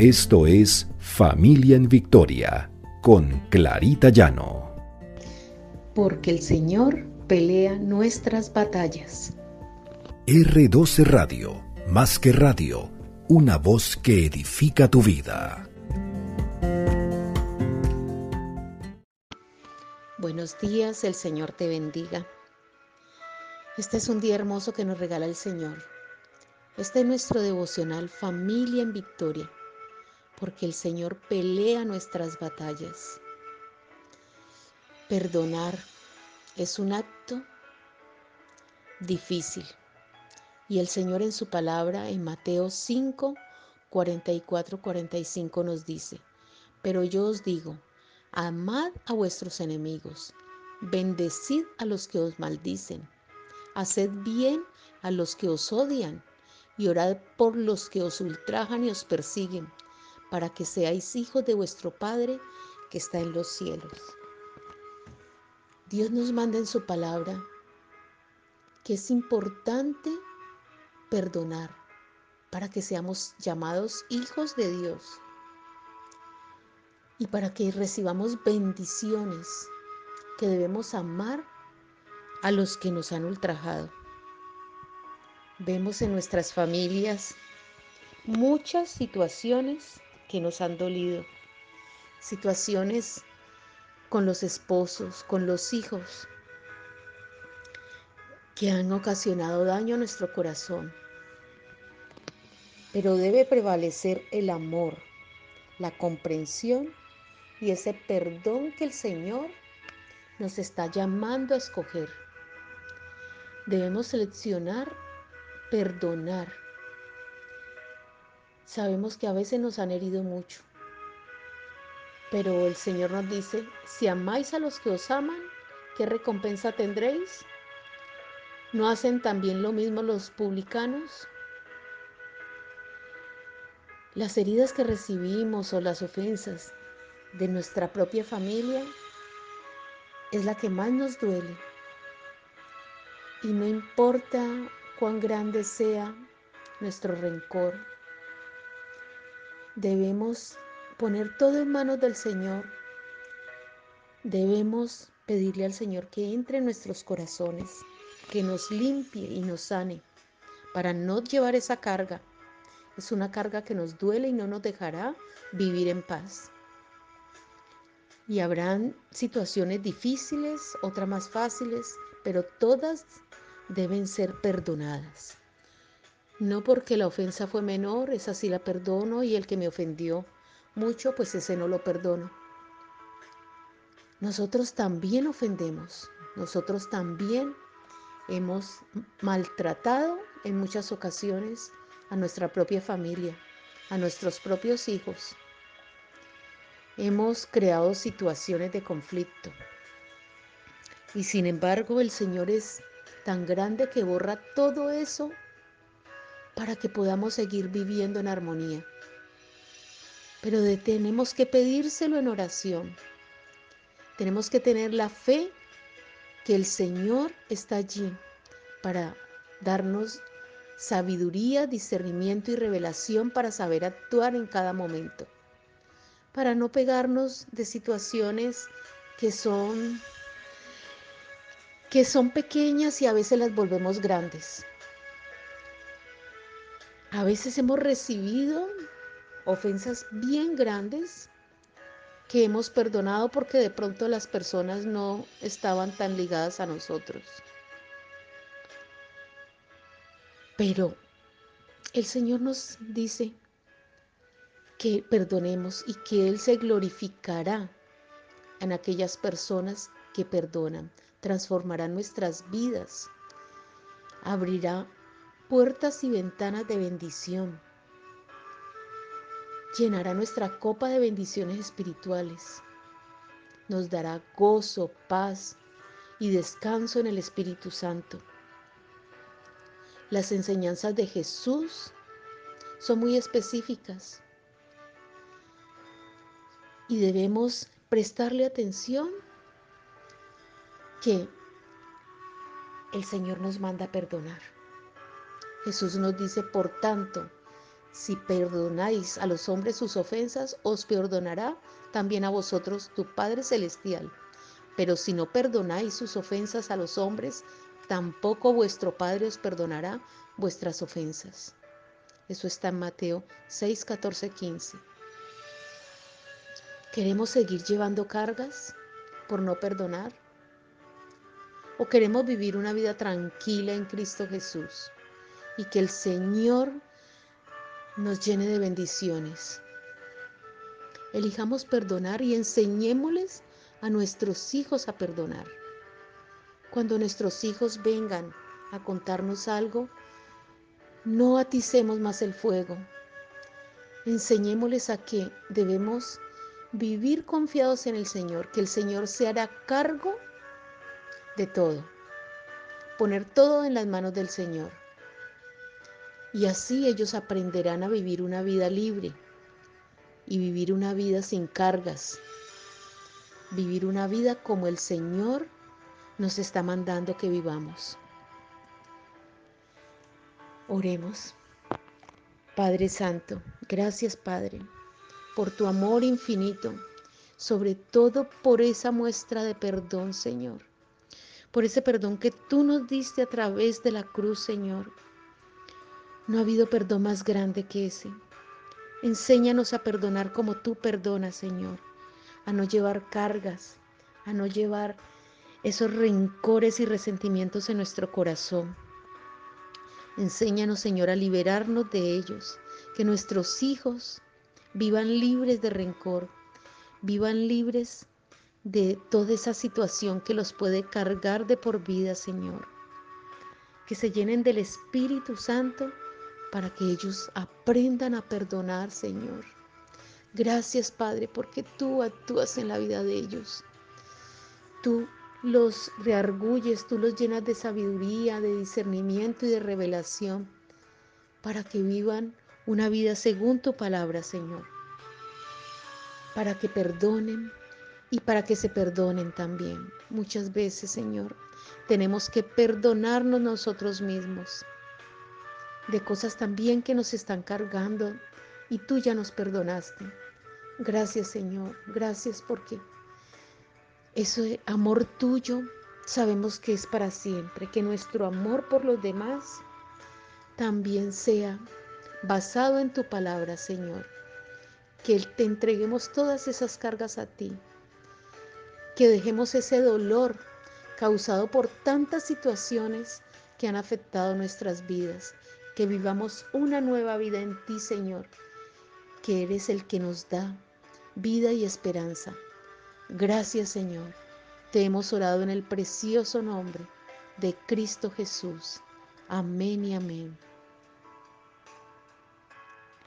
Esto es Familia en Victoria con Clarita Llano. Porque el Señor pelea nuestras batallas. R12 Radio, más que radio, una voz que edifica tu vida. Buenos días, el Señor te bendiga. Este es un día hermoso que nos regala el Señor. Este es nuestro devocional Familia en Victoria porque el Señor pelea nuestras batallas. Perdonar es un acto difícil. Y el Señor en su palabra en Mateo 5, 44, 45 nos dice, pero yo os digo, amad a vuestros enemigos, bendecid a los que os maldicen, haced bien a los que os odian y orad por los que os ultrajan y os persiguen para que seáis hijos de vuestro Padre que está en los cielos. Dios nos manda en su palabra que es importante perdonar para que seamos llamados hijos de Dios y para que recibamos bendiciones que debemos amar a los que nos han ultrajado. Vemos en nuestras familias muchas situaciones que nos han dolido, situaciones con los esposos, con los hijos, que han ocasionado daño a nuestro corazón. Pero debe prevalecer el amor, la comprensión y ese perdón que el Señor nos está llamando a escoger. Debemos seleccionar perdonar Sabemos que a veces nos han herido mucho, pero el Señor nos dice, si amáis a los que os aman, ¿qué recompensa tendréis? ¿No hacen también lo mismo los publicanos? Las heridas que recibimos o las ofensas de nuestra propia familia es la que más nos duele. Y no importa cuán grande sea nuestro rencor, Debemos poner todo en manos del Señor. Debemos pedirle al Señor que entre en nuestros corazones, que nos limpie y nos sane, para no llevar esa carga. Es una carga que nos duele y no nos dejará vivir en paz. Y habrán situaciones difíciles, otras más fáciles, pero todas deben ser perdonadas. No porque la ofensa fue menor, esa sí la perdono, y el que me ofendió mucho, pues ese no lo perdono. Nosotros también ofendemos, nosotros también hemos maltratado en muchas ocasiones a nuestra propia familia, a nuestros propios hijos. Hemos creado situaciones de conflicto. Y sin embargo el Señor es tan grande que borra todo eso para que podamos seguir viviendo en armonía. Pero tenemos que pedírselo en oración. Tenemos que tener la fe que el Señor está allí para darnos sabiduría, discernimiento y revelación para saber actuar en cada momento. Para no pegarnos de situaciones que son que son pequeñas y a veces las volvemos grandes. A veces hemos recibido ofensas bien grandes que hemos perdonado porque de pronto las personas no estaban tan ligadas a nosotros. Pero el Señor nos dice que perdonemos y que Él se glorificará en aquellas personas que perdonan, transformará nuestras vidas, abrirá puertas y ventanas de bendición. Llenará nuestra copa de bendiciones espirituales. Nos dará gozo, paz y descanso en el Espíritu Santo. Las enseñanzas de Jesús son muy específicas y debemos prestarle atención que el Señor nos manda perdonar. Jesús nos dice, por tanto, si perdonáis a los hombres sus ofensas, os perdonará también a vosotros tu Padre Celestial. Pero si no perdonáis sus ofensas a los hombres, tampoco vuestro Padre os perdonará vuestras ofensas. Eso está en Mateo 6, 14, 15. ¿Queremos seguir llevando cargas por no perdonar? ¿O queremos vivir una vida tranquila en Cristo Jesús y que el Señor nos llene de bendiciones? Elijamos perdonar y enseñémosles a nuestros hijos a perdonar. Cuando nuestros hijos vengan a contarnos algo, no aticemos más el fuego. Enseñémosles a que debemos vivir confiados en el Señor, que el Señor se hará cargo de todo. Poner todo en las manos del Señor. Y así ellos aprenderán a vivir una vida libre y vivir una vida sin cargas. Vivir una vida como el Señor nos está mandando que vivamos. Oremos. Padre Santo, gracias Padre por tu amor infinito, sobre todo por esa muestra de perdón, Señor, por ese perdón que tú nos diste a través de la cruz, Señor. No ha habido perdón más grande que ese. Enséñanos a perdonar como tú perdonas, Señor, a no llevar cargas, a no llevar esos rencores y resentimientos en nuestro corazón. Enséñanos, Señor, a liberarnos de ellos, que nuestros hijos vivan libres de rencor, vivan libres de toda esa situación que los puede cargar de por vida, Señor. Que se llenen del Espíritu Santo para que ellos aprendan a perdonar, Señor. Gracias, Padre, porque tú actúas en la vida de ellos. Tú los reargulles, tú los llenas de sabiduría, de discernimiento y de revelación para que vivan una vida según tu palabra, Señor. Para que perdonen y para que se perdonen también. Muchas veces, Señor, tenemos que perdonarnos nosotros mismos de cosas también que nos están cargando y tú ya nos perdonaste. Gracias, Señor. Gracias porque ese amor tuyo sabemos que es para siempre, que nuestro amor por los demás también sea basado en tu palabra, Señor. Que te entreguemos todas esas cargas a ti. Que dejemos ese dolor causado por tantas situaciones que han afectado nuestras vidas. Que vivamos una nueva vida en ti, Señor, que eres el que nos da vida y esperanza. Gracias Señor. Te hemos orado en el precioso nombre de Cristo Jesús. Amén y amén.